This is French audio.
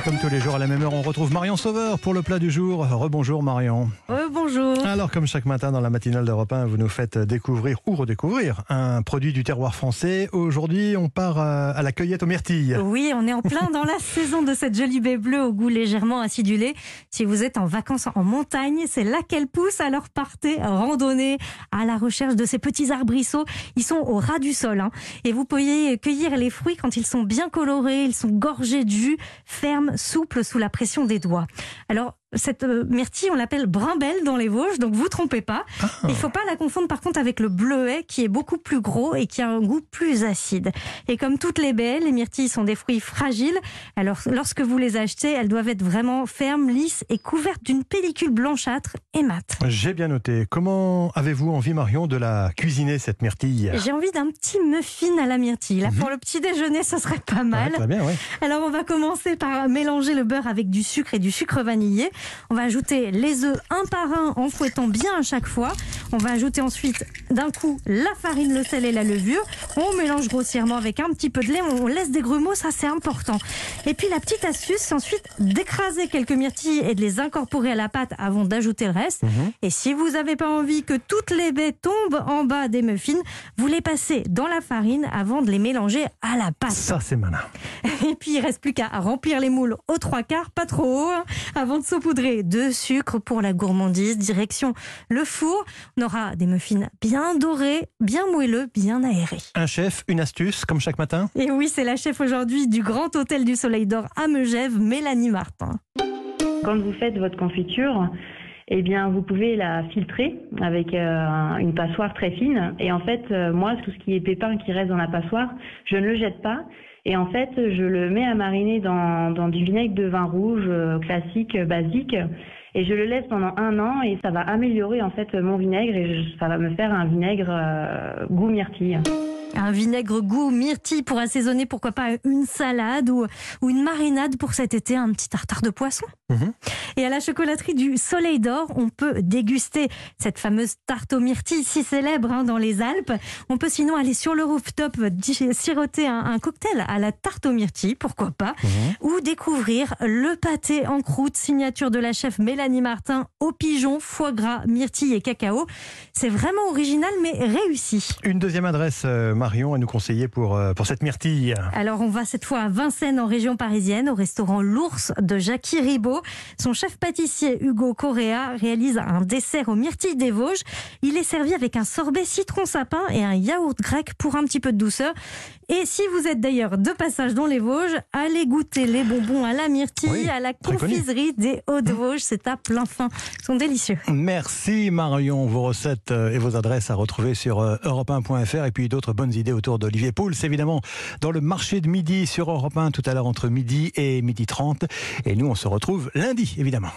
Et comme tous les jours à la même heure, on retrouve Marion Sauveur pour le plat du jour. Rebonjour Marion. bonjour. Alors comme chaque matin dans la matinale d'Europe 1, vous nous faites découvrir ou redécouvrir un produit du terroir français. Aujourd'hui, on part euh, à la cueillette aux myrtilles. Oui, on est en plein dans la saison de cette jolie baie bleue au goût légèrement acidulé. Si vous êtes en vacances en montagne, c'est là qu'elle pousse. Alors partez randonner à la recherche de ces petits arbrisseaux. Ils sont au ras du sol. Hein. Et vous pouvez cueillir les fruits quand ils sont bien colorés, ils sont gorgés de jus, fermes, souples sous la pression des doigts. Alors, cette euh, myrtille, on l'appelle brimbelle dans les Vosges, donc vous trompez pas. Ah. Il faut pas la confondre par contre avec le bleuet qui est beaucoup plus gros et qui a un goût plus acide. Et comme toutes les baies, les myrtilles sont des fruits fragiles. Alors lorsque vous les achetez, elles doivent être vraiment fermes, lisses et couvertes d'une pellicule blanchâtre et mate. J'ai bien noté. Comment avez-vous envie, Marion, de la cuisiner cette myrtille? J'ai envie d'un petit muffin à la myrtille. Là, mhm. pour le petit déjeuner, ce serait pas mal. bien, Alors on va commencer par mélanger le beurre avec du sucre et du sucre vanillé. On va ajouter les œufs un par un en fouettant bien à chaque fois. On va ajouter ensuite d'un coup la farine, le sel et la levure. On mélange grossièrement avec un petit peu de lait. On laisse des grumeaux, ça c'est important. Et puis la petite astuce, c'est ensuite d'écraser quelques myrtilles et de les incorporer à la pâte avant d'ajouter le reste. Mhm. Et si vous n'avez pas envie que toutes les baies tombent en bas des muffins, vous les passez dans la farine avant de les mélanger à la pâte. Ça c'est malin. Et puis il reste plus qu'à remplir les moules aux trois quarts, pas trop haut, hein, avant de saupoudrer de sucre pour la gourmandise. Direction le four. On aura des muffins bien dorés, bien moelleux, bien aérés. Un chef, une astuce, comme chaque matin? Et oui, c'est la chef aujourd'hui du Grand Hôtel du Soleil d'Or à Megève, Mélanie Martin. Quand vous faites votre confiture, eh bien, vous pouvez la filtrer avec euh, une passoire très fine. Et en fait, euh, moi, tout ce qui est pépin qui reste dans la passoire, je ne le jette pas. Et en fait, je le mets à mariner dans, du vinaigre de vin rouge euh, classique, basique. Et je le laisse pendant un an et ça va améliorer en fait mon vinaigre et ça va me faire un vinaigre euh, goût myrtille. Un vinaigre goût myrtille pour assaisonner, pourquoi pas une salade ou, ou une marinade pour cet été, un petit tartare de poisson. Mhm. Et à la chocolaterie du Soleil d'Or, on peut déguster cette fameuse tarte aux myrtilles si célèbre hein, dans les Alpes. On peut sinon aller sur le rooftop siroter un, cocktail à la tarte aux myrtilles, pourquoi pas, mhm. ou découvrir le pâté en croûte signature de la chef Mélanie Martin au pigeon, foie gras, myrtille et cacao. C'est vraiment original mais réussi. Une deuxième adresse euh, Marion à nous conseiller pour, euh, pour cette myrtille Alors, on va cette fois à Vincennes, en région parisienne, au restaurant L'Ours de Jackie Ribaud. Son chef pâtissier, Hugo Correa, réalise un dessert aux myrtilles des Vosges. Il est servi avec un sorbet citron sapin et un yaourt grec pour un petit peu de douceur. Et si vous êtes d'ailleurs de passage dans les Vosges, allez goûter les bonbons à la myrtille, à la confiserie des Hauts-de-Vosges. C'est à plein fin. Ils sont délicieux. Merci Marion. Vos recettes euh, et vos adresses à retrouver sur euh, europe1.fr et puis d'autres bonnes idées autour d'Olivier Pouls, évidemment, dans le marché de midi sur Europe 1 tout à l'heure entre midi et midi 30. Et nous, on se retrouve lundi, évidemment.